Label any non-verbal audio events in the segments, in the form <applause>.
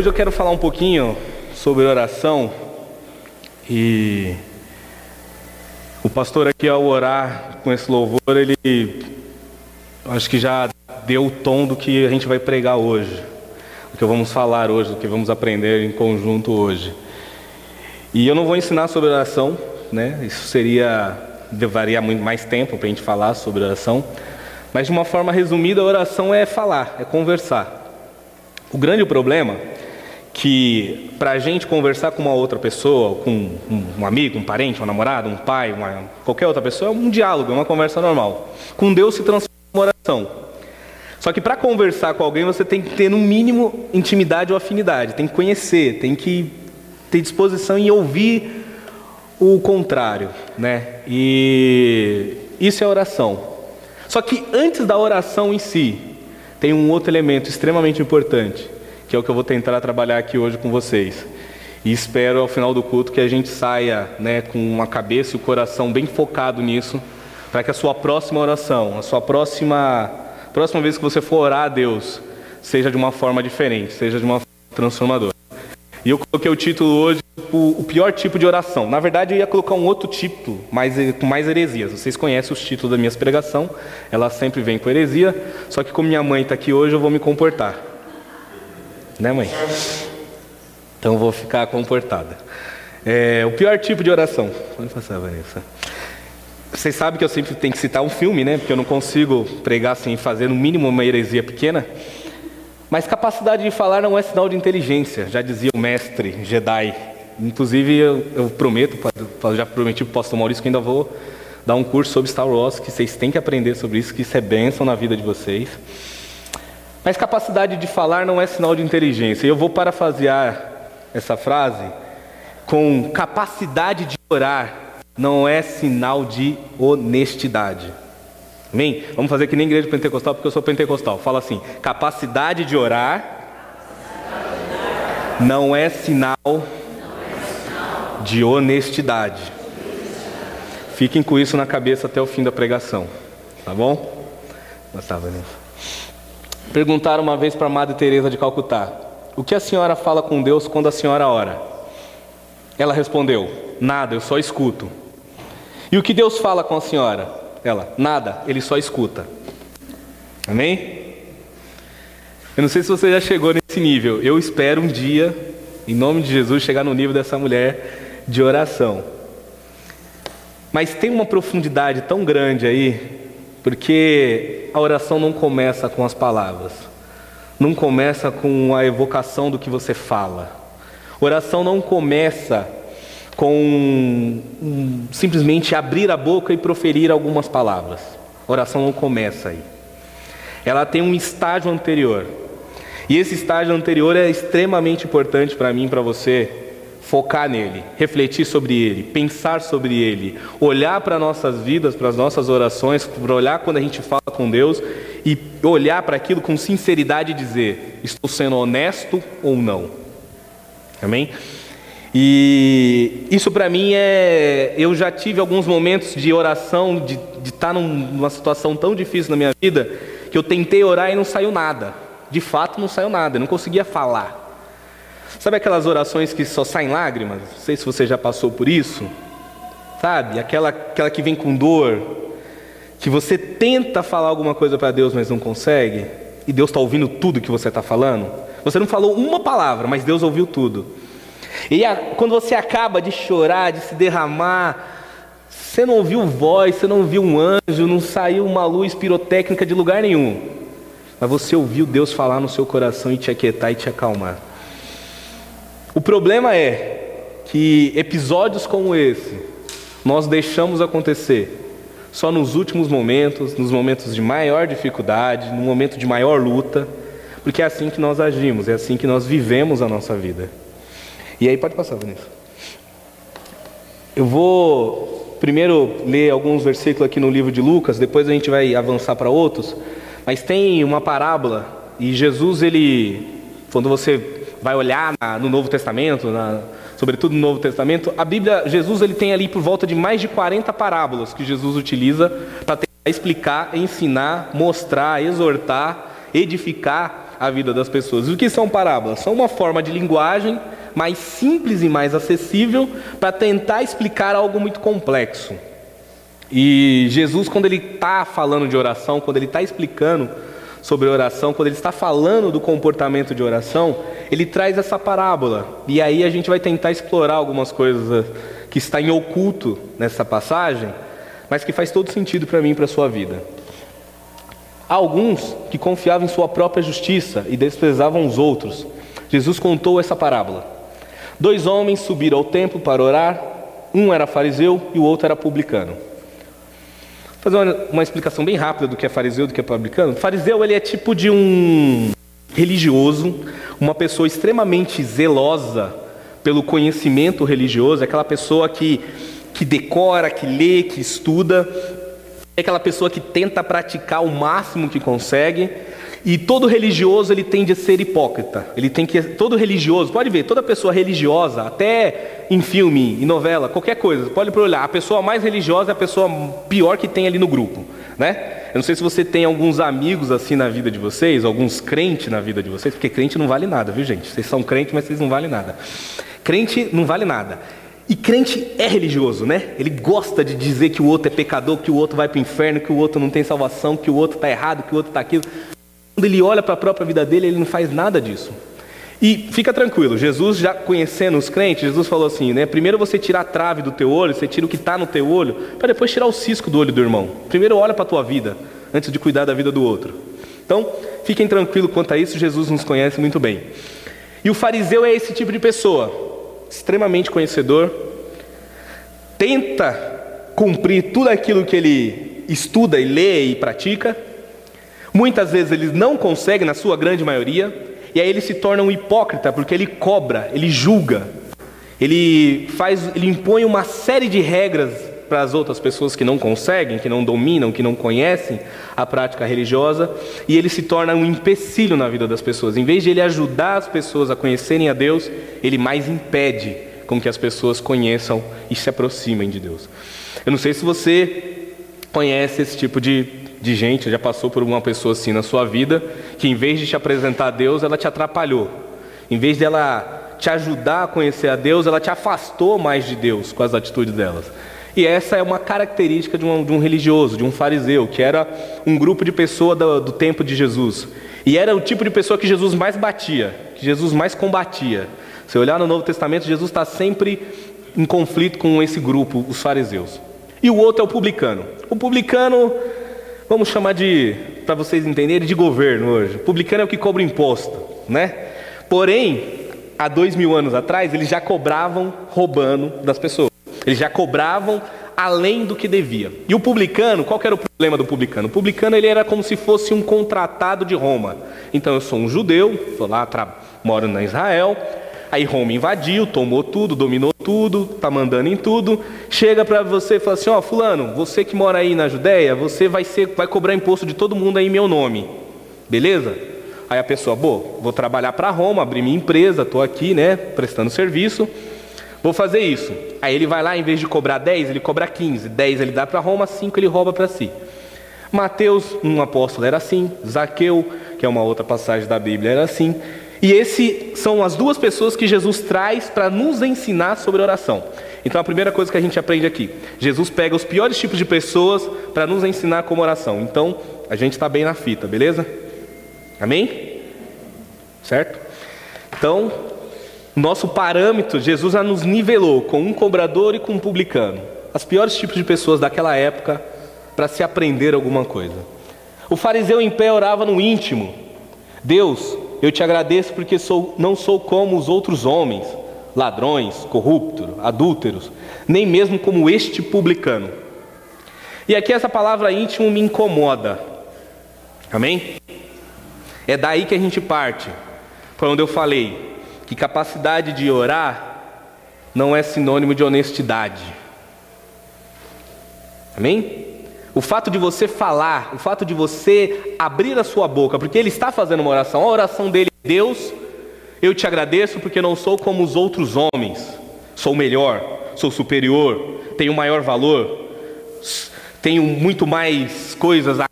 hoje eu quero falar um pouquinho sobre oração e o pastor aqui ao orar com esse louvor, ele acho que já deu o tom do que a gente vai pregar hoje, do que vamos falar hoje, do que vamos aprender em conjunto hoje. E eu não vou ensinar sobre oração, né? Isso seria levaria muito mais tempo para a gente falar sobre oração, mas de uma forma resumida, a oração é falar, é conversar. O grande problema que para a gente conversar com uma outra pessoa, com um amigo, um parente, um namorado, um pai, uma, qualquer outra pessoa, é um diálogo, é uma conversa normal. Com Deus se transforma em oração. Só que para conversar com alguém você tem que ter no mínimo intimidade ou afinidade, tem que conhecer, tem que ter disposição em ouvir o contrário, né? E isso é oração. Só que antes da oração em si, tem um outro elemento extremamente importante, que é o que eu vou tentar trabalhar aqui hoje com vocês. E espero ao final do culto que a gente saia né, com a cabeça e o coração bem focado nisso, para que a sua próxima oração, a sua próxima, próxima vez que você for orar a Deus, seja de uma forma diferente, seja de uma forma transformadora. E eu coloquei o título hoje, o, pior tipo de oração. Na verdade, eu ia colocar um outro título, mais, com mais heresias. Vocês conhecem os títulos da minha pregação, ela sempre vem com heresia, só que como minha mãe está aqui hoje, eu vou me comportar. Né, mãe? Então vou ficar comportada. É, o pior tipo de oração. Pode passar, Vanessa. Vocês sabem que eu sempre tenho que citar um filme, né? Porque eu não consigo pregar sem fazer no mínimo uma heresia pequena. Mas capacidade de falar não é sinal de inteligência, já dizia o mestre Jedi. Inclusive, eu, eu prometo, já prometi para o pastor Maurício que ainda vou dar um curso sobre Star Wars, que vocês têm que aprender sobre isso, que isso é bênção na vida de vocês. Mas capacidade de falar não é sinal de inteligência. Eu vou parafrasear essa frase com capacidade de orar não é sinal de honestidade. Amém? Vamos fazer que nem igreja pentecostal, porque eu sou pentecostal. Fala assim: capacidade de orar não é sinal de honestidade. Fiquem com isso na cabeça até o fim da pregação, tá bom? Perguntaram uma vez para Madre Teresa de Calcutá: "O que a senhora fala com Deus quando a senhora ora?" Ela respondeu: "Nada, eu só escuto." "E o que Deus fala com a senhora?" Ela, nada, ele só escuta. Amém? Eu não sei se você já chegou nesse nível. Eu espero um dia, em nome de Jesus, chegar no nível dessa mulher de oração. Mas tem uma profundidade tão grande aí, porque a oração não começa com as palavras, não começa com a evocação do que você fala. Oração não começa com um, simplesmente abrir a boca e proferir algumas palavras. Oração não começa aí. Ela tem um estágio anterior. E esse estágio anterior é extremamente importante para mim para você focar nele, refletir sobre ele, pensar sobre ele, olhar para nossas vidas, para as nossas orações, olhar quando a gente fala com Deus e olhar para aquilo com sinceridade e dizer: estou sendo honesto ou não. Amém? E isso para mim é. Eu já tive alguns momentos de oração, de, de estar tá numa situação tão difícil na minha vida, que eu tentei orar e não saiu nada. De fato, não saiu nada, eu não conseguia falar. Sabe aquelas orações que só saem lágrimas? Não sei se você já passou por isso. Sabe? Aquela, aquela que vem com dor, que você tenta falar alguma coisa para Deus, mas não consegue, e Deus está ouvindo tudo que você está falando. Você não falou uma palavra, mas Deus ouviu tudo. E a, quando você acaba de chorar, de se derramar, você não ouviu voz, você não viu um anjo, não saiu uma luz pirotécnica de lugar nenhum. Mas você ouviu Deus falar no seu coração e te aquietar e te acalmar. O problema é que episódios como esse nós deixamos acontecer só nos últimos momentos, nos momentos de maior dificuldade, no momento de maior luta, porque é assim que nós agimos, é assim que nós vivemos a nossa vida. E aí pode passar, Vanessa. Eu vou primeiro ler alguns versículos aqui no livro de Lucas, depois a gente vai avançar para outros. Mas tem uma parábola e Jesus ele, quando você vai olhar na, no Novo Testamento, na, sobretudo no Novo Testamento, a Bíblia, Jesus ele tem ali por volta de mais de 40 parábolas que Jesus utiliza para explicar, ensinar, mostrar, exortar, edificar a vida das pessoas. E o que são parábolas? São uma forma de linguagem mais simples e mais acessível para tentar explicar algo muito complexo. E Jesus, quando ele está falando de oração, quando ele está explicando sobre oração, quando ele está falando do comportamento de oração, ele traz essa parábola. E aí a gente vai tentar explorar algumas coisas que está em oculto nessa passagem, mas que faz todo sentido para mim e para a sua vida. Há alguns que confiavam em sua própria justiça e desprezavam os outros. Jesus contou essa parábola. Dois homens subiram ao templo para orar, um era fariseu e o outro era publicano. Vou fazer uma, uma explicação bem rápida do que é fariseu e do que é publicano. Fariseu ele é tipo de um religioso, uma pessoa extremamente zelosa pelo conhecimento religioso, é aquela pessoa que, que decora, que lê, que estuda, é aquela pessoa que tenta praticar o máximo que consegue. E todo religioso ele tende a ser hipócrita. Ele tem que todo religioso, pode ver, toda pessoa religiosa, até em filme, em novela, qualquer coisa, pode olhar, a pessoa mais religiosa é a pessoa pior que tem ali no grupo, né? Eu não sei se você tem alguns amigos assim na vida de vocês, alguns crentes na vida de vocês, porque crente não vale nada, viu, gente? Vocês são crentes, mas vocês não valem nada. Crente não vale nada. E crente é religioso, né? Ele gosta de dizer que o outro é pecador, que o outro vai para o inferno, que o outro não tem salvação, que o outro está errado, que o outro está aquilo. Quando ele olha para a própria vida dele, ele não faz nada disso. E fica tranquilo, Jesus já conhecendo os crentes, Jesus falou assim, né? Primeiro você tira a trave do teu olho, você tira o que está no teu olho, para depois tirar o cisco do olho do irmão. Primeiro olha para a tua vida, antes de cuidar da vida do outro. Então, fiquem tranquilos quanto a isso, Jesus nos conhece muito bem. E o fariseu é esse tipo de pessoa, extremamente conhecedor, tenta cumprir tudo aquilo que ele estuda e lê e pratica. Muitas vezes ele não consegue, na sua grande maioria, e aí ele se torna um hipócrita porque ele cobra, ele julga, ele faz, ele impõe uma série de regras para as outras pessoas que não conseguem, que não dominam, que não conhecem a prática religiosa, e ele se torna um empecilho na vida das pessoas. Em vez de ele ajudar as pessoas a conhecerem a Deus, ele mais impede com que as pessoas conheçam e se aproximem de Deus. Eu não sei se você conhece esse tipo de de gente, já passou por uma pessoa assim na sua vida, que em vez de te apresentar a Deus, ela te atrapalhou. Em vez dela te ajudar a conhecer a Deus, ela te afastou mais de Deus com as atitudes delas. E essa é uma característica de um, de um religioso, de um fariseu, que era um grupo de pessoa do, do tempo de Jesus. E era o tipo de pessoa que Jesus mais batia, que Jesus mais combatia. Se olhar no Novo Testamento, Jesus está sempre em conflito com esse grupo, os fariseus. E o outro é o publicano. O publicano vamos chamar de, para vocês entenderem, de governo hoje. Publicano é o que cobra imposto, né? Porém, há dois mil anos atrás, eles já cobravam roubando das pessoas. Eles já cobravam além do que devia. E o publicano, qual era o problema do publicano? O publicano ele era como se fosse um contratado de Roma. Então eu sou um judeu, estou lá, moro na Israel, Aí Roma invadiu, tomou tudo, dominou tudo, tá mandando em tudo. Chega para você e fala assim: ó, oh, fulano, você que mora aí na Judéia, você vai ser, vai cobrar imposto de todo mundo aí em meu nome, beleza? Aí a pessoa, bom, vou trabalhar para Roma, abrir minha empresa, estou aqui, né, prestando serviço, vou fazer isso. Aí ele vai lá, em vez de cobrar 10, ele cobra 15. 10 ele dá para Roma, 5 ele rouba para si. Mateus, um apóstolo, era assim. Zaqueu, que é uma outra passagem da Bíblia, era assim. E esse são as duas pessoas que Jesus traz para nos ensinar sobre oração. Então a primeira coisa que a gente aprende aqui, Jesus pega os piores tipos de pessoas para nos ensinar como oração. Então a gente está bem na fita, beleza? Amém? Certo? Então nosso parâmetro, Jesus já nos nivelou com um cobrador e com um publicano. As piores tipos de pessoas daquela época para se aprender alguma coisa. O fariseu em pé orava no íntimo. Deus, eu te agradeço porque sou, não sou como os outros homens, ladrões, corruptos, adúlteros, nem mesmo como este publicano. E aqui essa palavra íntimo me incomoda. Amém? É daí que a gente parte. Foi onde eu falei que capacidade de orar não é sinônimo de honestidade. Amém? O fato de você falar, o fato de você abrir a sua boca, porque ele está fazendo uma oração, a oração dele é: Deus, eu te agradeço porque não sou como os outros homens, sou melhor, sou superior, tenho maior valor, tenho muito mais coisas a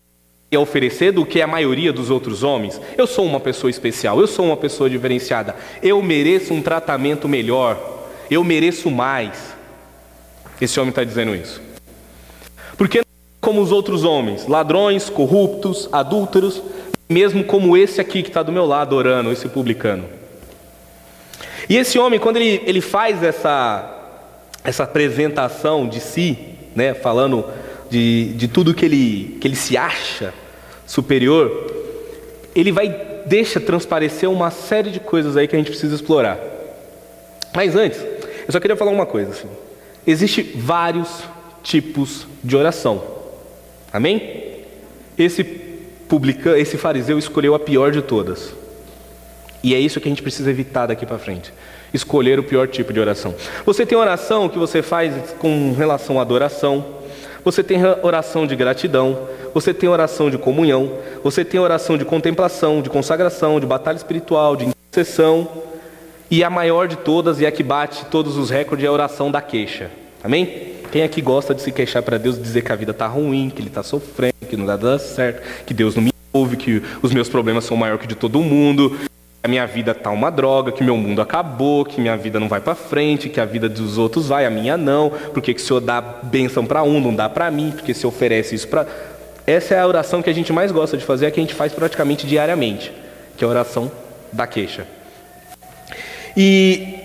oferecer do que a maioria dos outros homens. Eu sou uma pessoa especial, eu sou uma pessoa diferenciada. Eu mereço um tratamento melhor. Eu mereço mais. Esse homem está dizendo isso. Porque como os outros homens, ladrões, corruptos, adúlteros, mesmo como esse aqui que está do meu lado orando, esse publicano. E esse homem, quando ele, ele faz essa, essa apresentação de si, né, falando de, de tudo que ele, que ele se acha superior, ele vai deixa transparecer uma série de coisas aí que a gente precisa explorar. Mas antes, eu só queria falar uma coisa. Assim. Existem vários tipos de oração. Amém? Esse publicano, esse fariseu escolheu a pior de todas. E é isso que a gente precisa evitar daqui para frente. Escolher o pior tipo de oração. Você tem oração que você faz com relação à adoração, você tem oração de gratidão, você tem oração de comunhão, você tem oração de contemplação, de consagração, de batalha espiritual, de intercessão, e a maior de todas e a que bate todos os recordes é a oração da queixa. Amém? Quem aqui gosta de se queixar para Deus, dizer que a vida está ruim, que ele está sofrendo, que não dá certo, que Deus não me ouve, que os meus problemas são maiores que de todo mundo, a minha vida está uma droga, que meu mundo acabou, que minha vida não vai para frente, que a vida dos outros vai, a minha não. Porque que o Senhor dá bênção para um, não dá para mim, porque se oferece isso para. Essa é a oração que a gente mais gosta de fazer, é que a gente faz praticamente diariamente, que é a oração da queixa. E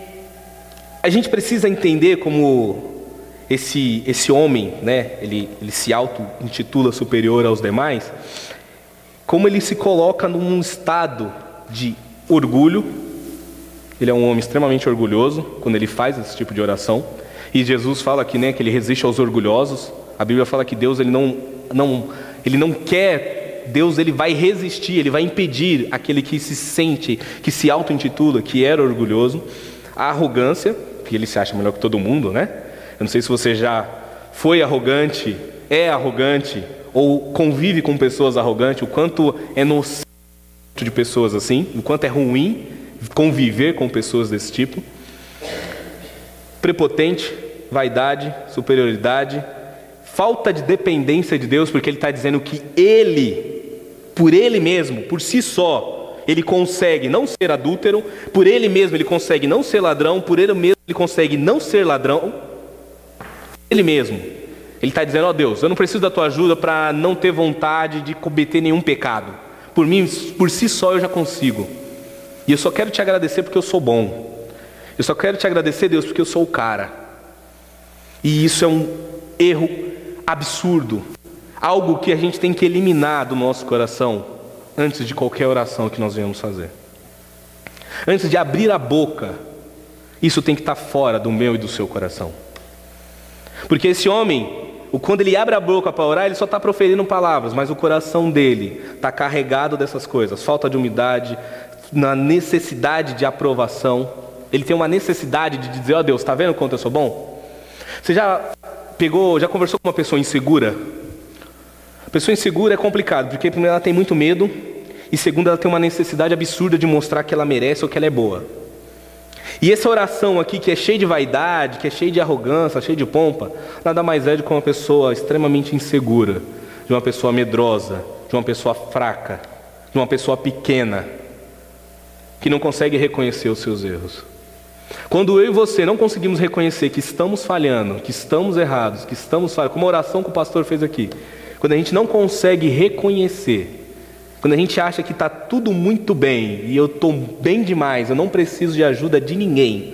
a gente precisa entender como esse, esse homem, né, ele, ele se auto-intitula superior aos demais, como ele se coloca num estado de orgulho. Ele é um homem extremamente orgulhoso quando ele faz esse tipo de oração. E Jesus fala aqui, né, que ele resiste aos orgulhosos. A Bíblia fala que Deus ele não, não, ele não quer, Deus ele vai resistir, ele vai impedir aquele que se sente, que se auto-intitula, que era orgulhoso. A arrogância, que ele se acha melhor que todo mundo, né? Eu não sei se você já foi arrogante, é arrogante ou convive com pessoas arrogantes, o quanto é nocivo de pessoas assim, o quanto é ruim conviver com pessoas desse tipo. Prepotente, vaidade, superioridade, falta de dependência de Deus, porque ele está dizendo que ele, por ele mesmo, por si só, ele consegue não ser adúltero, por ele mesmo ele consegue não ser ladrão, por ele mesmo ele consegue não ser ladrão, ele mesmo. Ele está dizendo: Ó oh Deus, eu não preciso da tua ajuda para não ter vontade de cometer nenhum pecado. Por mim, por si só eu já consigo. E eu só quero te agradecer porque eu sou bom. Eu só quero te agradecer, Deus, porque eu sou o cara. E isso é um erro absurdo. Algo que a gente tem que eliminar do nosso coração antes de qualquer oração que nós venhamos fazer. Antes de abrir a boca, isso tem que estar fora do meu e do seu coração. Porque esse homem, quando ele abre a boca para orar, ele só está proferindo palavras, mas o coração dele está carregado dessas coisas: falta de umidade, na necessidade de aprovação. Ele tem uma necessidade de dizer: Ó oh, Deus, está vendo quanto eu sou bom? Você já pegou, já conversou com uma pessoa insegura? A pessoa insegura é complicado, porque primeiro ela tem muito medo, e segundo ela tem uma necessidade absurda de mostrar que ela merece ou que ela é boa. E essa oração aqui, que é cheia de vaidade, que é cheia de arrogância, cheia de pompa, nada mais é do que uma pessoa extremamente insegura, de uma pessoa medrosa, de uma pessoa fraca, de uma pessoa pequena, que não consegue reconhecer os seus erros. Quando eu e você não conseguimos reconhecer que estamos falhando, que estamos errados, que estamos falhando, como a oração que o pastor fez aqui, quando a gente não consegue reconhecer quando a gente acha que está tudo muito bem e eu estou bem demais, eu não preciso de ajuda de ninguém,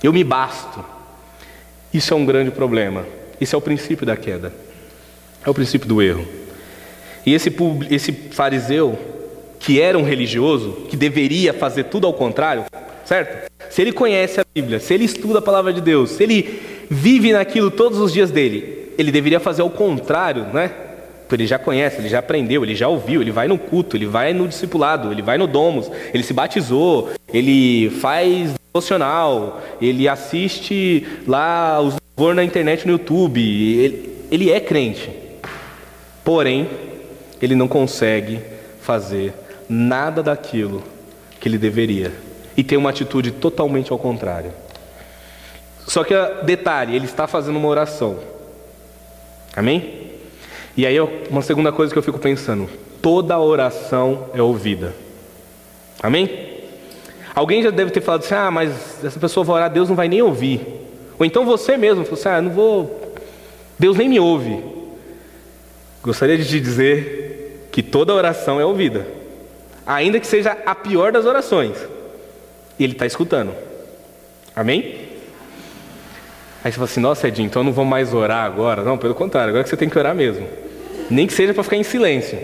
eu me basto. Isso é um grande problema. Isso é o princípio da queda, é o princípio do erro. E esse, esse fariseu, que era um religioso, que deveria fazer tudo ao contrário, certo? Se ele conhece a Bíblia, se ele estuda a palavra de Deus, se ele vive naquilo todos os dias dele, ele deveria fazer o contrário, né? Ele já conhece, ele já aprendeu, ele já ouviu, ele vai no culto, ele vai no discipulado, ele vai no domus, ele se batizou, ele faz devocional, ele assiste lá os louvor na internet no YouTube, ele, ele é crente. Porém, ele não consegue fazer nada daquilo que ele deveria e tem uma atitude totalmente ao contrário. Só que detalhe, ele está fazendo uma oração. Amém? E aí, uma segunda coisa que eu fico pensando: toda oração é ouvida. Amém? Alguém já deve ter falado assim: ah, mas essa pessoa vai orar, Deus não vai nem ouvir. Ou então você mesmo falou assim: ah, não vou, Deus nem me ouve. Gostaria de te dizer que toda oração é ouvida, ainda que seja a pior das orações, Ele está escutando. Amém? Aí você fala assim: nossa, Edinho, então eu não vou mais orar agora. Não, pelo contrário, agora que você tem que orar mesmo. Nem que seja para ficar em silêncio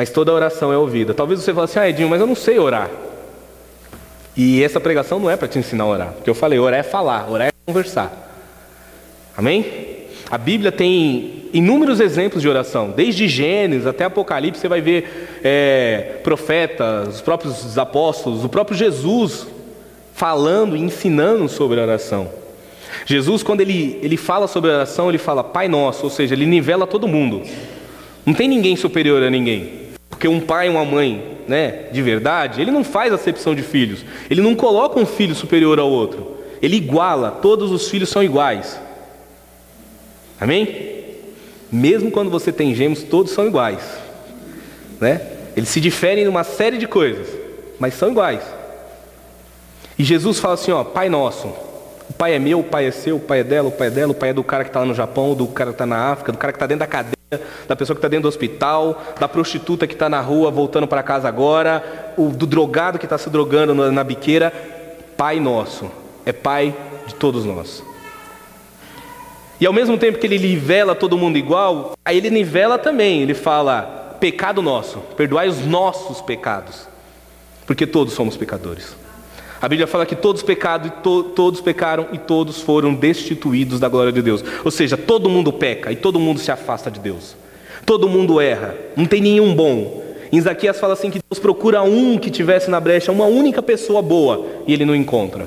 mas toda oração é ouvida. Talvez você fale assim, ah, Edinho, mas eu não sei orar. E essa pregação não é para te ensinar a orar, porque eu falei, orar é falar, orar é conversar. Amém? A Bíblia tem inúmeros exemplos de oração, desde Gênesis até Apocalipse, você vai ver é, profetas, os próprios apóstolos, o próprio Jesus falando e ensinando sobre oração. Jesus, quando ele, ele fala sobre a oração, ele fala Pai Nosso, ou seja, ele nivela todo mundo. Não tem ninguém superior a ninguém. Porque um pai uma mãe, né, de verdade, ele não faz acepção de filhos. Ele não coloca um filho superior ao outro. Ele iguala, todos os filhos são iguais. Amém? Mesmo quando você tem gêmeos, todos são iguais. Né? Eles se diferem em uma série de coisas, mas são iguais. E Jesus fala assim, ó, Pai nosso. O pai é meu, o pai é seu, o pai é dela, o pai é dela, o pai é do cara que está lá no Japão, do cara que está na África, do cara que está dentro da cadeia da pessoa que está dentro do hospital, da prostituta que está na rua voltando para casa agora, o, do drogado que está se drogando na, na biqueira. Pai nosso, é Pai de todos nós. E ao mesmo tempo que ele nivela todo mundo igual, aí ele nivela também, ele fala: pecado nosso, perdoai os nossos pecados, porque todos somos pecadores. A Bíblia fala que todos pecaram e to, todos pecaram e todos foram destituídos da glória de Deus. Ou seja, todo mundo peca e todo mundo se afasta de Deus. Todo mundo erra, não tem nenhum bom. Em Zaquias fala assim que Deus procura um que tivesse na brecha, uma única pessoa boa, e ele não encontra.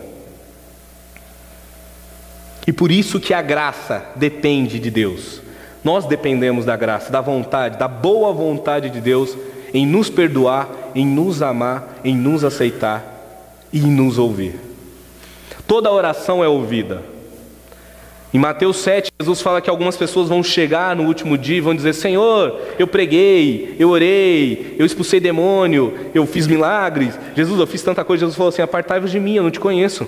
E por isso que a graça depende de Deus. Nós dependemos da graça, da vontade, da boa vontade de Deus em nos perdoar, em nos amar, em nos aceitar e nos ouvir. Toda oração é ouvida. Em Mateus 7, Jesus fala que algumas pessoas vão chegar no último dia e vão dizer: Senhor, eu preguei, eu orei, eu expulsei demônio, eu fiz milagres. Jesus, eu fiz tanta coisa. Jesus falou assim: Apartai-vos de mim, eu não te conheço.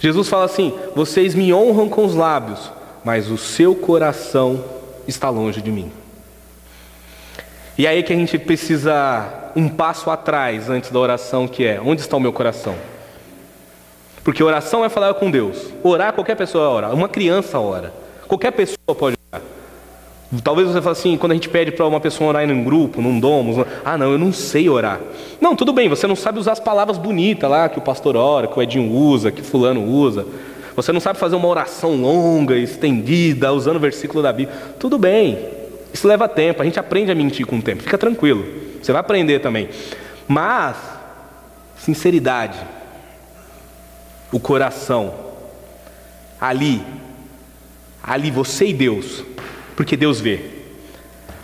Jesus fala assim: Vocês me honram com os lábios, mas o seu coração está longe de mim. E é aí que a gente precisa um passo atrás antes da oração, que é: onde está o meu coração? Porque oração é falar com Deus. Orar, qualquer pessoa ora. Uma criança ora. Qualquer pessoa pode orar. Talvez você fale assim, quando a gente pede para uma pessoa orar em um grupo, num domo, ah não, eu não sei orar. Não, tudo bem, você não sabe usar as palavras bonitas lá que o pastor ora, que o Edinho usa, que fulano usa. Você não sabe fazer uma oração longa, estendida, usando o versículo da Bíblia. Tudo bem, isso leva tempo, a gente aprende a mentir com o tempo, fica tranquilo. Você vai aprender também. Mas, sinceridade, o coração, ali, ali você e Deus, porque Deus vê.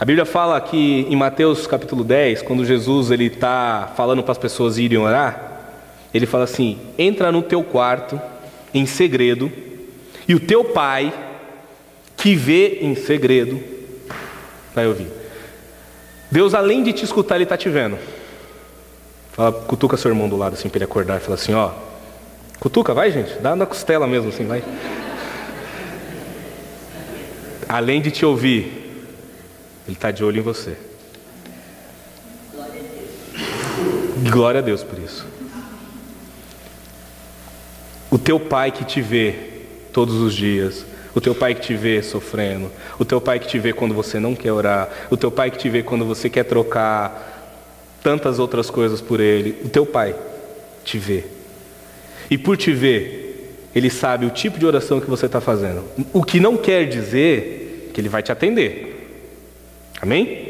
A Bíblia fala aqui em Mateus capítulo 10, quando Jesus ele está falando para as pessoas irem orar, ele fala assim: entra no teu quarto em segredo, e o teu pai, que vê em segredo, vai ouvir. Deus, além de te escutar, Ele está te vendo. Fala, cutuca seu irmão do lado assim para ele acordar e fala assim, ó. Cutuca, vai gente, dá na costela mesmo assim, vai. Além de te ouvir, Ele está de olho em você. Glória a Deus por isso. O teu pai que te vê todos os dias, o teu pai que te vê sofrendo, o teu pai que te vê quando você não quer orar, o teu pai que te vê quando você quer trocar tantas outras coisas por ele, o teu pai te vê. E por te ver, ele sabe o tipo de oração que você está fazendo. O que não quer dizer que ele vai te atender. Amém?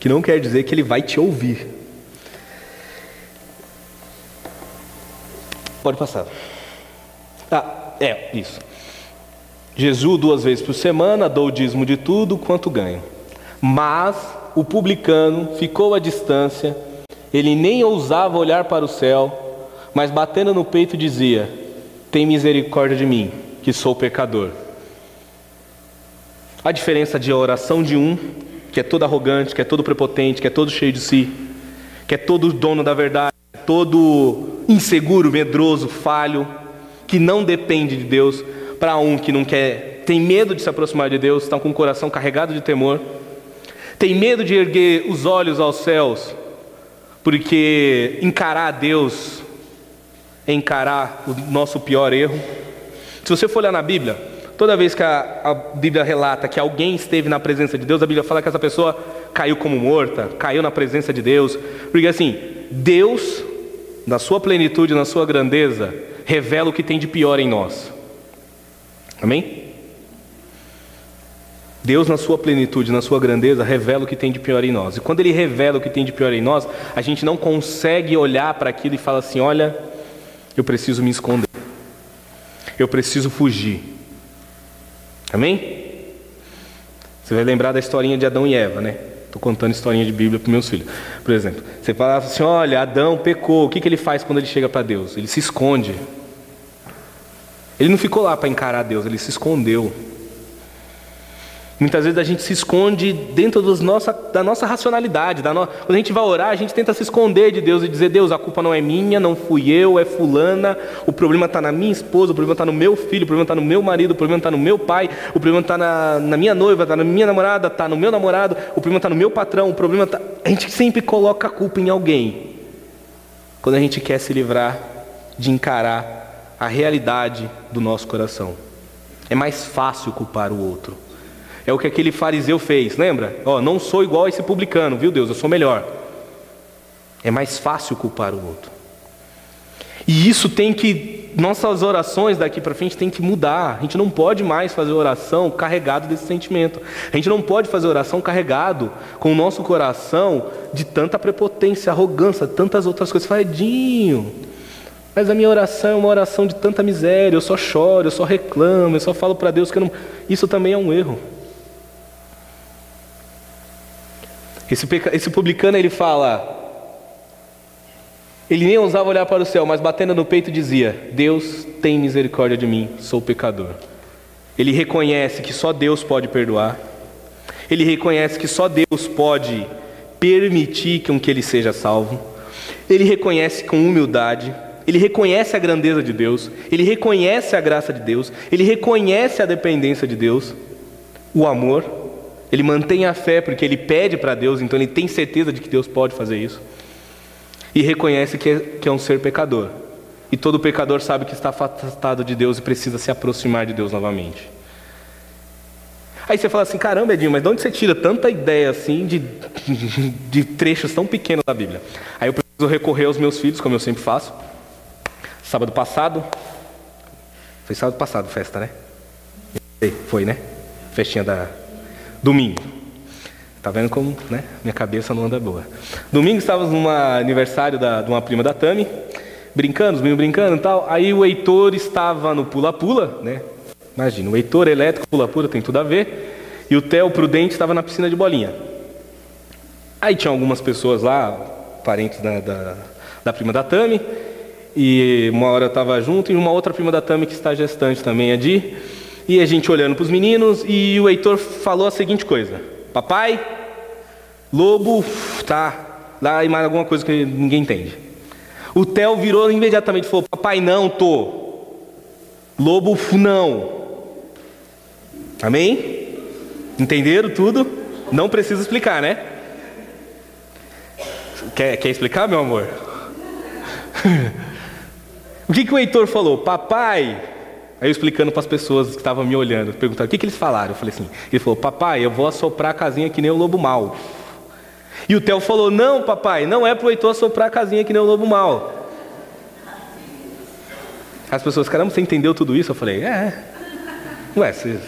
Que não quer dizer que ele vai te ouvir. Pode passar. Ah, é, isso. Jesus duas vezes por semana dou o dízimo de tudo quanto ganho. Mas o publicano ficou à distância, ele nem ousava olhar para o céu, mas batendo no peito dizia: Tem misericórdia de mim, que sou pecador. A diferença de oração de um, que é todo arrogante, que é todo prepotente, que é todo cheio de si, que é todo dono da verdade, todo inseguro, medroso, falho, que não depende de Deus, para um que não quer, tem medo de se aproximar de Deus, está com o coração carregado de temor, tem medo de erguer os olhos aos céus, porque encarar Deus é encarar o nosso pior erro. Se você for olhar na Bíblia, toda vez que a, a, Bíblia relata que alguém esteve na presença de Deus, a Bíblia fala que essa pessoa caiu como morta, caiu na presença de Deus, porque assim, Deus, na sua plenitude, na sua grandeza, revela o que tem de pior em nós. Amém? Deus, na sua plenitude, na sua grandeza, revela o que tem de pior em nós. E quando Ele revela o que tem de pior em nós, a gente não consegue olhar para aquilo e falar assim: olha, eu preciso me esconder, eu preciso fugir. Amém? Você vai lembrar da historinha de Adão e Eva, né? Estou contando historinha de Bíblia para meus filhos. Por exemplo, você fala assim: olha, Adão pecou, o que, que ele faz quando ele chega para Deus? Ele se esconde. Ele não ficou lá para encarar Deus, ele se escondeu. Muitas vezes a gente se esconde dentro nossa, da nossa racionalidade. Da no... Quando a gente vai orar, a gente tenta se esconder de Deus e dizer: Deus, a culpa não é minha, não fui eu, é Fulana. O problema está na minha esposa, o problema está no meu filho, o problema está no meu marido, o problema está no meu pai, o problema está na, na, minha noiva, está na minha namorada, está no meu namorado, o problema está no meu patrão, o problema está. A gente sempre coloca a culpa em alguém. Quando a gente quer se livrar de encarar a realidade do nosso coração. É mais fácil culpar o outro. É o que aquele fariseu fez, lembra? Ó, não sou igual a esse publicano, viu Deus? Eu sou melhor. É mais fácil culpar o outro. E isso tem que, nossas orações daqui para frente tem que mudar. A gente não pode mais fazer oração carregado desse sentimento. A gente não pode fazer oração carregado com o nosso coração de tanta prepotência, arrogância, tantas outras coisas. Fadinho. Mas a minha oração é uma oração de tanta miséria. Eu só choro, eu só reclamo, eu só falo para Deus que não. Isso também é um erro. Esse, esse publicano ele fala, ele nem ousava olhar para o céu, mas batendo no peito dizia: Deus tem misericórdia de mim, sou pecador. Ele reconhece que só Deus pode perdoar. Ele reconhece que só Deus pode permitir um que ele seja salvo. Ele reconhece com humildade. Ele reconhece a grandeza de Deus. Ele reconhece a graça de Deus. Ele reconhece a dependência de Deus, o amor. Ele mantém a fé porque ele pede para Deus, então ele tem certeza de que Deus pode fazer isso. E reconhece que é, que é um ser pecador. E todo pecador sabe que está afastado de Deus e precisa se aproximar de Deus novamente. Aí você fala assim: caramba, Edinho, mas de onde você tira tanta ideia assim de, <laughs> de trechos tão pequenos da Bíblia? Aí eu preciso recorrer aos meus filhos, como eu sempre faço. Sábado passado, foi sábado passado, festa, né? Foi, né? Festinha da, Domingo. Tá vendo como né, minha cabeça não anda boa. Domingo estávamos num aniversário da, de uma prima da Tami, brincando, os meninos brincando e tal. Aí o Heitor estava no pula-pula, né? Imagina, o Heitor elétrico, pula-pula, tem tudo a ver. E o Theo Prudente estava na piscina de bolinha. Aí tinha algumas pessoas lá, parentes da, da, da prima da Tami. E uma hora eu estava junto e uma outra prima da Tami que está gestante também, a Di. E a gente olhando para os meninos e o Heitor falou a seguinte coisa: Papai, lobo, tá, lá e mais alguma coisa que ninguém entende. O Theo virou imediatamente e falou: Papai, não, tô. Lobo, não. Amém? Entenderam tudo? Não precisa explicar, né? Quer, quer explicar, meu amor? <laughs> o que, que o Heitor falou? Papai, Aí eu explicando para as pessoas que estavam me olhando, perguntando o que, que eles falaram. Eu falei assim: ele falou, papai, eu vou assoprar a casinha que nem o lobo mal. E o Theo falou: não, papai, não é para o Heitor assoprar a casinha que nem o lobo mal. As pessoas, caramba, você entendeu tudo isso? Eu falei: é. Ué, você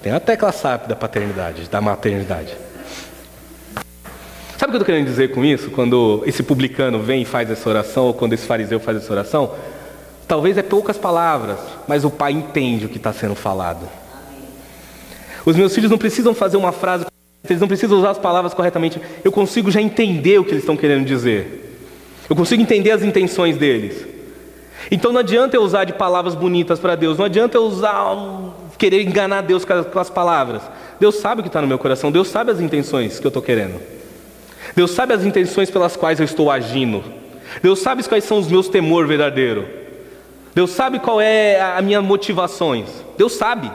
tem a tecla SAP da paternidade, da maternidade. Sabe o que eu estou querendo dizer com isso? Quando esse publicano vem e faz essa oração, ou quando esse fariseu faz essa oração? Talvez é poucas palavras, mas o pai entende o que está sendo falado. Os meus filhos não precisam fazer uma frase, eles não precisam usar as palavras corretamente. Eu consigo já entender o que eles estão querendo dizer. Eu consigo entender as intenções deles. Então não adianta eu usar de palavras bonitas para Deus, não adianta eu usar, querer enganar Deus com as palavras. Deus sabe o que está no meu coração, Deus sabe as intenções que eu estou querendo. Deus sabe as intenções pelas quais eu estou agindo. Deus sabe quais são os meus temores verdadeiros. Deus sabe qual é a minha motivações. Deus sabe.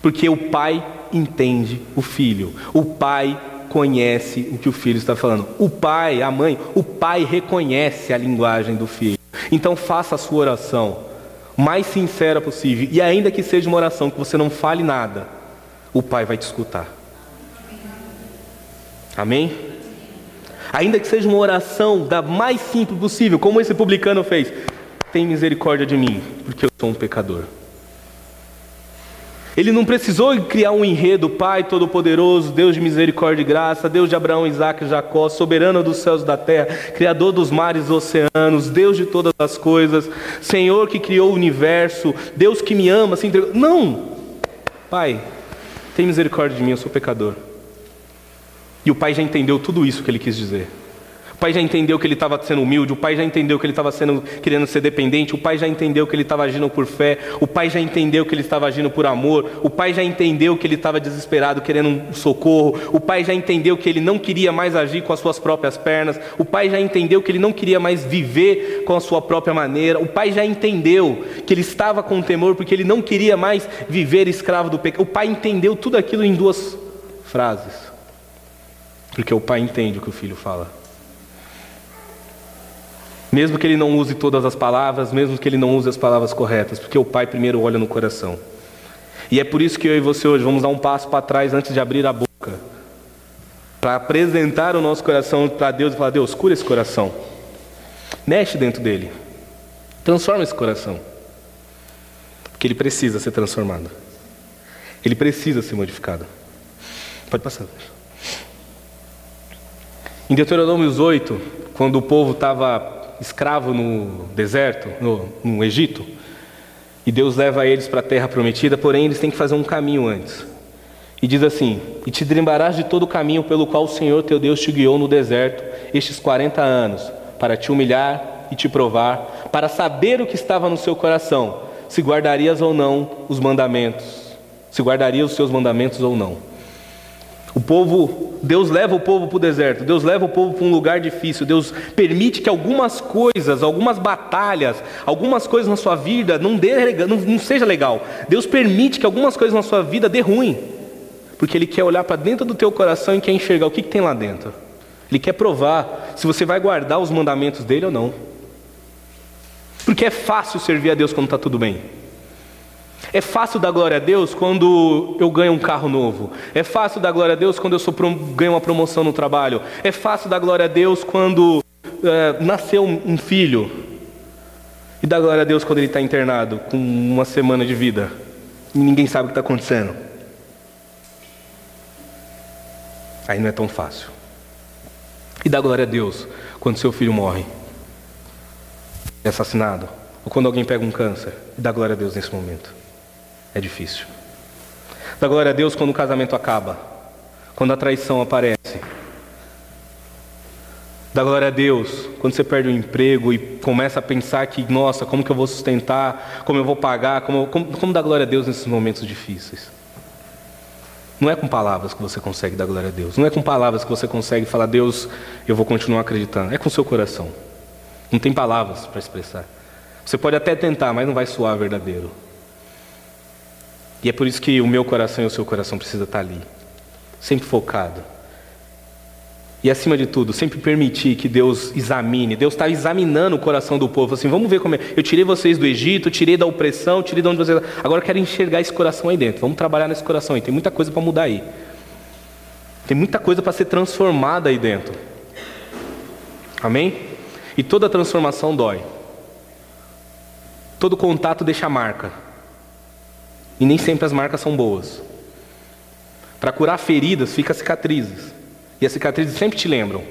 Porque o pai entende o filho. O pai conhece o que o filho está falando. O pai, a mãe, o pai reconhece a linguagem do filho. Então faça a sua oração mais sincera possível. E ainda que seja uma oração que você não fale nada, o pai vai te escutar. Amém? Ainda que seja uma oração da mais simples possível, como esse publicano fez. Tem misericórdia de mim, porque eu sou um pecador. Ele não precisou criar um enredo, Pai Todo-Poderoso, Deus de misericórdia e graça, Deus de Abraão, Isaac e Jacó, soberano dos céus e da terra, Criador dos mares e oceanos, Deus de todas as coisas, Senhor que criou o universo, Deus que me ama, assim, não! Pai, tem misericórdia de mim, eu sou pecador. E o pai já entendeu tudo isso que ele quis dizer pai já entendeu que ele estava sendo humilde, o pai já entendeu que ele estava querendo ser dependente, o pai já entendeu que ele estava agindo por fé, o pai já entendeu que ele estava agindo por amor, o pai já entendeu que ele estava desesperado querendo um socorro, o pai já entendeu que ele não queria mais agir com as suas próprias pernas, o pai já entendeu que ele não queria mais viver com a sua própria maneira, o pai já entendeu que ele estava com temor porque ele não queria mais viver escravo do pecado. O pai entendeu tudo aquilo em duas frases. Porque o pai entende o que o filho fala. Mesmo que ele não use todas as palavras, mesmo que ele não use as palavras corretas, porque o Pai primeiro olha no coração. E é por isso que eu e você hoje vamos dar um passo para trás antes de abrir a boca, para apresentar o nosso coração para Deus e falar: Deus, cura esse coração, mexe dentro dele, transforma esse coração, porque ele precisa ser transformado, ele precisa ser modificado. Pode passar. Em Deuteronômio 8, quando o povo estava escravo no deserto, no, no Egito, e Deus leva eles para a terra prometida, porém eles têm que fazer um caminho antes. E diz assim: E te lembrarás de todo o caminho pelo qual o Senhor teu Deus te guiou no deserto estes 40 anos, para te humilhar e te provar, para saber o que estava no seu coração, se guardarias ou não os mandamentos, se guardaria os seus mandamentos ou não. O povo, Deus leva o povo para o deserto, Deus leva o povo para um lugar difícil, Deus permite que algumas coisas, algumas batalhas, algumas coisas na sua vida não, dê, não, não seja legal. Deus permite que algumas coisas na sua vida dê ruim, porque Ele quer olhar para dentro do teu coração e quer enxergar o que, que tem lá dentro. Ele quer provar se você vai guardar os mandamentos dele ou não. Porque é fácil servir a Deus quando está tudo bem. É fácil dar glória a Deus quando eu ganho um carro novo. É fácil dar glória a Deus quando eu sou, ganho uma promoção no trabalho. É fácil dar glória a Deus quando é, nasceu um filho. E dar glória a Deus quando ele está internado com uma semana de vida. E ninguém sabe o que está acontecendo. Aí não é tão fácil. E dar glória a Deus quando seu filho morre. É assassinado. Ou quando alguém pega um câncer. E dá glória a Deus nesse momento. É difícil. Dá glória a Deus quando o casamento acaba, quando a traição aparece. Dá glória a Deus quando você perde o emprego e começa a pensar que, nossa, como que eu vou sustentar, como eu vou pagar, como, como, como dar glória a Deus nesses momentos difíceis. Não é com palavras que você consegue dar glória a Deus. Não é com palavras que você consegue falar, Deus, eu vou continuar acreditando. É com seu coração. Não tem palavras para expressar. Você pode até tentar, mas não vai soar verdadeiro. E é por isso que o meu coração e o seu coração precisa estar ali, sempre focado. E acima de tudo, sempre permitir que Deus examine. Deus está examinando o coração do povo. Assim, vamos ver como é. Eu tirei vocês do Egito, tirei da opressão, tirei de onde vocês. Agora eu quero enxergar esse coração aí dentro. Vamos trabalhar nesse coração aí. Tem muita coisa para mudar aí. Tem muita coisa para ser transformada aí dentro. Amém? E toda transformação dói. Todo contato deixa marca. E nem sempre as marcas são boas. Para curar feridas, fica cicatrizes. E as cicatrizes sempre te lembram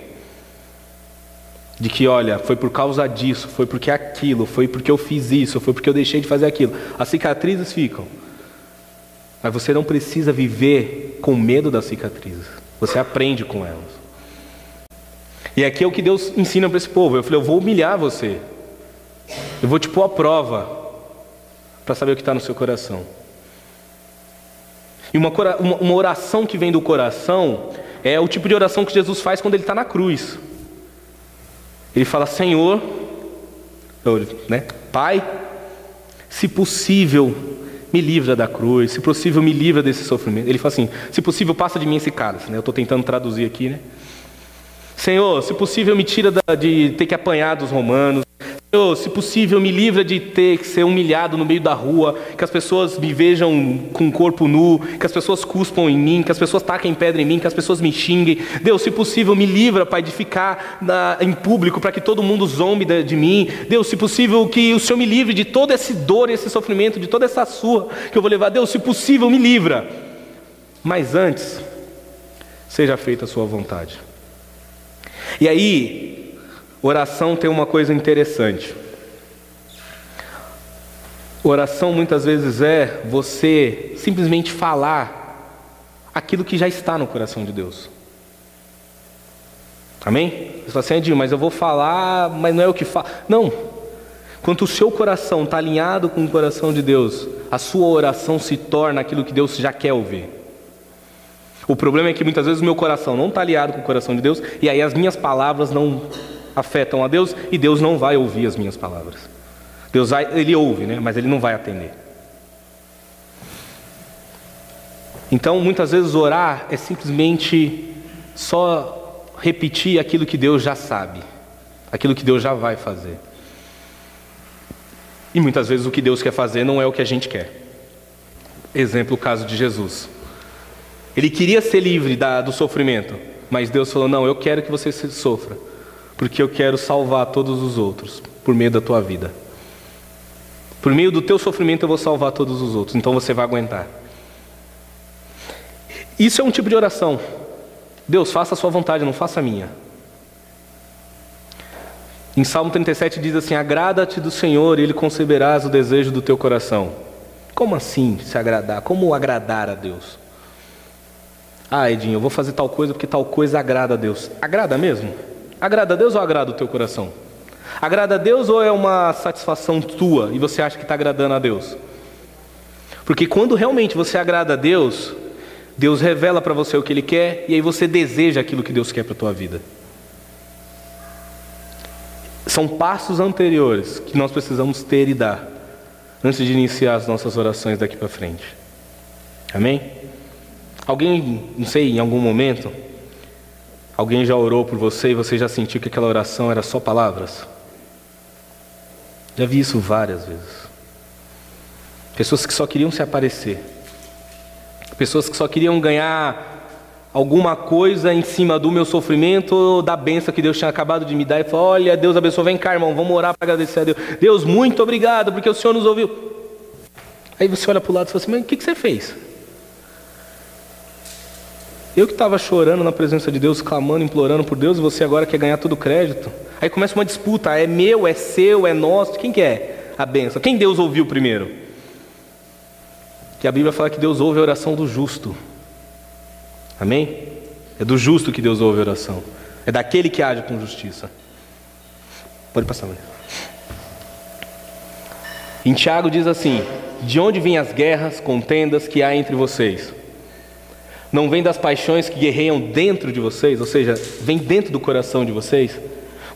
de que, olha, foi por causa disso, foi porque aquilo, foi porque eu fiz isso, foi porque eu deixei de fazer aquilo. As cicatrizes ficam. Mas você não precisa viver com medo das cicatrizes. Você aprende com elas. E aqui é o que Deus ensina para esse povo. Eu falei, eu vou humilhar você. Eu vou te pôr a prova para saber o que está no seu coração. E uma, uma oração que vem do coração é o tipo de oração que Jesus faz quando ele está na cruz. Ele fala: Senhor, né, Pai, se possível, me livra da cruz, se possível, me livra desse sofrimento. Ele fala assim: se possível, passa de mim esse cálice. Né? Eu estou tentando traduzir aqui, né? Senhor, se possível, me tira de ter que apanhar dos romanos. Senhor, se possível, me livra de ter que ser humilhado no meio da rua, que as pessoas me vejam com o corpo nu, que as pessoas cuspam em mim, que as pessoas taquem pedra em mim, que as pessoas me xinguem. Deus, se possível, me livra, Pai, de ficar na, em público para que todo mundo zombe de, de, mim. Deus, se possível, que o Senhor me livre de toda essa dor, esse sofrimento, de toda essa sua que eu vou levar. Deus, se possível, me livra. Mas antes, seja feita a sua vontade. E aí, Oração tem uma coisa interessante. Oração muitas vezes é você simplesmente falar aquilo que já está no coração de Deus. Amém? Você fala assim, Edinho, mas eu vou falar, mas não é o que fala. Não. Quando o seu coração está alinhado com o coração de Deus, a sua oração se torna aquilo que Deus já quer ouvir. O problema é que muitas vezes o meu coração não está alinhado com o coração de Deus, e aí as minhas palavras não afetam a Deus e Deus não vai ouvir as minhas palavras. Deus vai, ele ouve, né? Mas ele não vai atender. Então, muitas vezes orar é simplesmente só repetir aquilo que Deus já sabe, aquilo que Deus já vai fazer. E muitas vezes o que Deus quer fazer não é o que a gente quer. Exemplo, o caso de Jesus. Ele queria ser livre da, do sofrimento, mas Deus falou: Não, eu quero que você sofra porque eu quero salvar todos os outros por meio da tua vida. Por meio do teu sofrimento eu vou salvar todos os outros, então você vai aguentar. Isso é um tipo de oração. Deus, faça a sua vontade, não faça a minha. Em Salmo 37 diz assim: Agrada-te do Senhor e Ele conceberás o desejo do teu coração. Como assim se agradar? Como agradar a Deus? Ah, Edinho, eu vou fazer tal coisa porque tal coisa agrada a Deus. Agrada mesmo? Agrada a Deus ou agrada o teu coração? Agrada a Deus ou é uma satisfação tua e você acha que está agradando a Deus? Porque quando realmente você agrada a Deus, Deus revela para você o que Ele quer e aí você deseja aquilo que Deus quer para a tua vida. São passos anteriores que nós precisamos ter e dar antes de iniciar as nossas orações daqui para frente. Amém? Alguém, não sei, em algum momento, Alguém já orou por você e você já sentiu que aquela oração era só palavras? Já vi isso várias vezes. Pessoas que só queriam se aparecer. Pessoas que só queriam ganhar alguma coisa em cima do meu sofrimento ou da benção que Deus tinha acabado de me dar e falou: Olha, Deus abençoe, vem cá, irmão, vamos orar para agradecer a Deus. Deus, muito obrigado, porque o Senhor nos ouviu. Aí você olha para o lado e fala assim: Mas o que, que você fez? Eu que estava chorando na presença de Deus, clamando, implorando por Deus, e você agora quer ganhar todo o crédito. Aí começa uma disputa: é meu, é seu, é nosso. Quem que é a benção? Quem Deus ouviu primeiro? Que a Bíblia fala que Deus ouve a oração do justo. Amém? É do justo que Deus ouve a oração. É daquele que age com justiça. Pode passar, Maria. Em Tiago diz assim: De onde vêm as guerras, contendas que há entre vocês? Não vem das paixões que guerreiam dentro de vocês, ou seja, vem dentro do coração de vocês?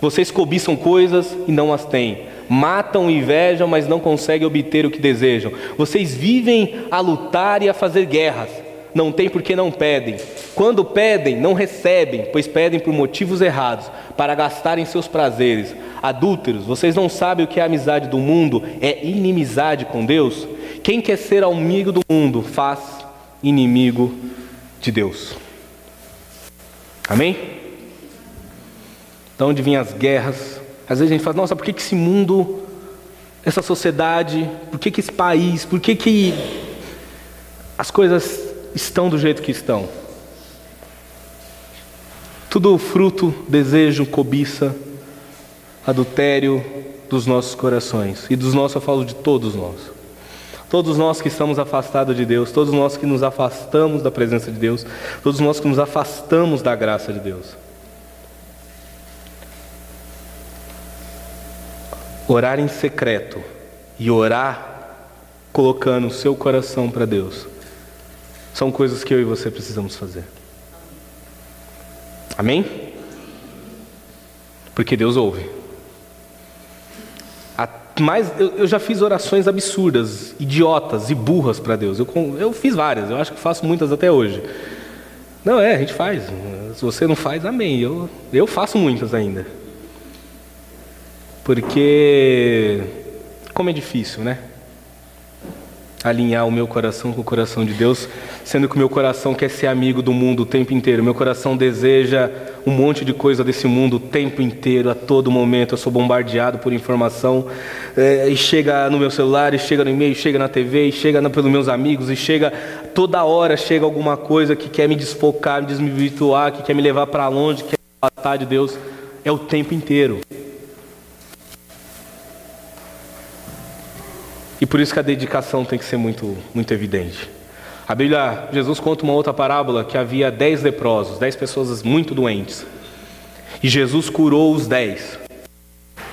Vocês cobiçam coisas e não as têm. Matam e invejam, mas não conseguem obter o que desejam. Vocês vivem a lutar e a fazer guerras. Não tem porque não pedem. Quando pedem, não recebem, pois pedem por motivos errados, para gastarem seus prazeres. Adúlteros, vocês não sabem o que é amizade do mundo? É inimizade com Deus? Quem quer ser amigo do mundo, faz inimigo de Deus. Amém? Da onde vêm as guerras? Às vezes a gente fala, nossa, por que, que esse mundo, essa sociedade, por que, que esse país, por que, que as coisas estão do jeito que estão? Tudo fruto, desejo, cobiça, adultério dos nossos corações. E dos nossos eu falo de todos nós. Todos nós que estamos afastados de Deus, todos nós que nos afastamos da presença de Deus, todos nós que nos afastamos da graça de Deus. Orar em secreto e orar colocando o seu coração para Deus são coisas que eu e você precisamos fazer. Amém? Porque Deus ouve. Mas eu, eu já fiz orações absurdas, idiotas e burras para Deus. Eu, eu fiz várias, eu acho que faço muitas até hoje. Não, é, a gente faz. Se você não faz, amém. Eu, eu faço muitas ainda. Porque, como é difícil, né? Alinhar o meu coração com o coração de Deus, sendo que o meu coração quer ser amigo do mundo o tempo inteiro. Meu coração deseja um monte de coisa desse mundo o tempo inteiro, a todo momento. Eu sou bombardeado por informação é, e chega no meu celular, e chega no e-mail, chega na TV, e chega na, pelos meus amigos, e chega toda hora chega alguma coisa que quer me desfocar, me desvirtuar, que quer me levar para longe, que quer me matar de Deus. É o tempo inteiro. E por isso que a dedicação tem que ser muito, muito evidente. A Bíblia, Jesus conta uma outra parábola que havia dez leprosos, dez pessoas muito doentes. E Jesus curou os dez.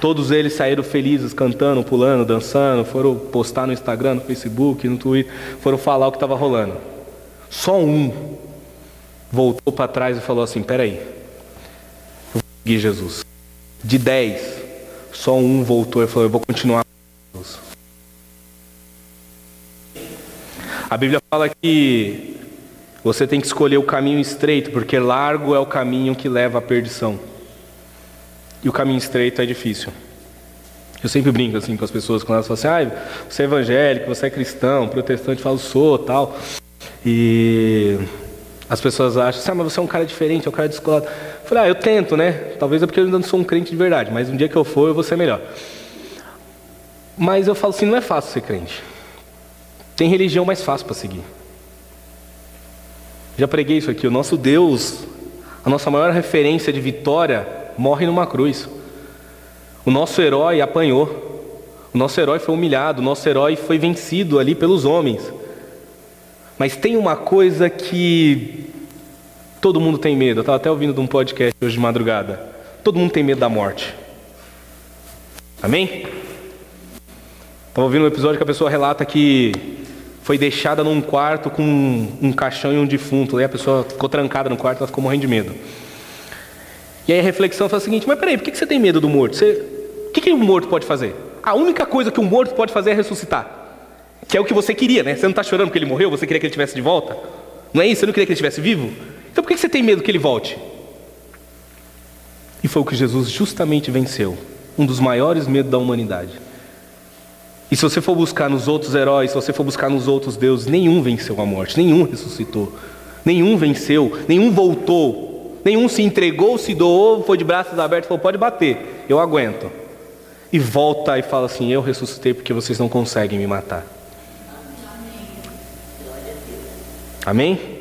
Todos eles saíram felizes, cantando, pulando, dançando, foram postar no Instagram, no Facebook, no Twitter, foram falar o que estava rolando. Só um voltou para trás e falou assim: peraí, eu vou seguir Jesus. De dez, só um voltou e falou: eu vou continuar com Jesus. A Bíblia fala que você tem que escolher o caminho estreito, porque largo é o caminho que leva à perdição. E o caminho estreito é difícil. Eu sempre brinco assim com as pessoas quando elas falam assim: ah, você é evangélico, você é cristão, protestante, falo, sou, tal. E as pessoas acham ah, mas você é um cara diferente, é um cara descolado. Eu falei: ah, eu tento, né? Talvez é porque eu ainda não sou um crente de verdade, mas um dia que eu for, eu vou ser melhor. Mas eu falo assim: não é fácil ser crente. Tem religião mais fácil para seguir. Já preguei isso aqui. O nosso Deus, a nossa maior referência de vitória, morre numa cruz. O nosso herói apanhou. O nosso herói foi humilhado. O nosso herói foi vencido ali pelos homens. Mas tem uma coisa que todo mundo tem medo. Eu estava até ouvindo de um podcast hoje de madrugada. Todo mundo tem medo da morte. Amém? Estava ouvindo um episódio que a pessoa relata que foi deixada num quarto com um, caixão e um defunto. Aí a pessoa ficou trancada no quarto, ela ficou morrendo de medo. E aí a reflexão foi a seguinte: mas peraí, por que você tem medo do morto? Você, o que, que um morto pode fazer? A única coisa que um morto pode fazer é ressuscitar. Que é o que você queria, né? Você não está chorando porque ele morreu, você queria que ele estivesse de volta? Não é isso? Você não queria que ele estivesse vivo? Então por que você tem medo que ele volte? E foi o que Jesus justamente venceu. Um dos maiores medos da humanidade. E se você for buscar nos outros heróis, se você for buscar nos outros deuses, nenhum venceu a morte, nenhum ressuscitou, nenhum venceu, nenhum voltou, nenhum se entregou, se doou, foi de braços abertos e falou: pode bater, eu aguento. E volta e fala assim: eu ressuscitei porque vocês não conseguem me matar. Amém?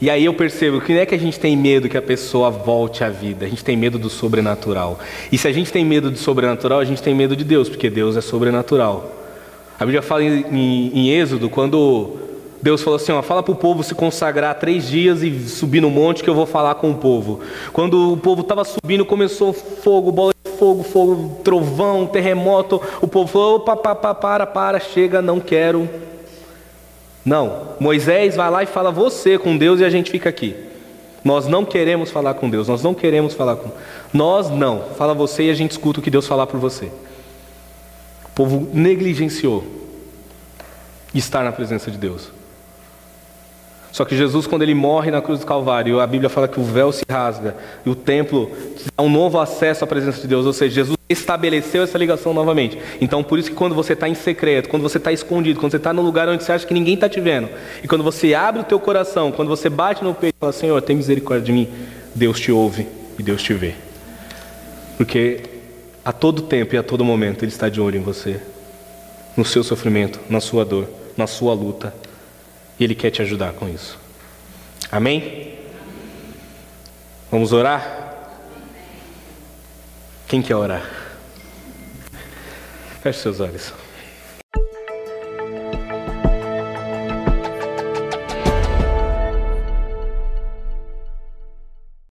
E aí eu percebo que não é que a gente tem medo que a pessoa volte à vida, a gente tem medo do sobrenatural. E se a gente tem medo do sobrenatural, a gente tem medo de Deus, porque Deus é sobrenatural. A Bíblia fala em, em, em Êxodo, quando Deus falou assim: ó, fala para o povo se consagrar três dias e subir no monte que eu vou falar com o povo. Quando o povo estava subindo, começou fogo, bola de fogo, fogo, trovão, terremoto. O povo falou: opa, para, para, para, chega, não quero. Não, Moisés vai lá e fala você com Deus e a gente fica aqui. Nós não queremos falar com Deus, nós não queremos falar com. Nós não. Fala você e a gente escuta o que Deus falar por você. O povo negligenciou estar na presença de Deus. Só que Jesus, quando ele morre na cruz do Calvário, a Bíblia fala que o véu se rasga e o templo dá um novo acesso à presença de Deus. Ou seja, Jesus estabeleceu essa ligação novamente. Então, por isso que quando você está em secreto, quando você está escondido, quando você está no lugar onde você acha que ninguém está te vendo, e quando você abre o teu coração, quando você bate no peito e fala, Senhor, tem misericórdia de mim, Deus te ouve e Deus te vê. Porque a todo tempo e a todo momento Ele está de olho em você, no seu sofrimento, na sua dor, na sua luta, e Ele quer te ajudar com isso. Amém? Vamos orar? Quem quer orar? Feche seus olhos.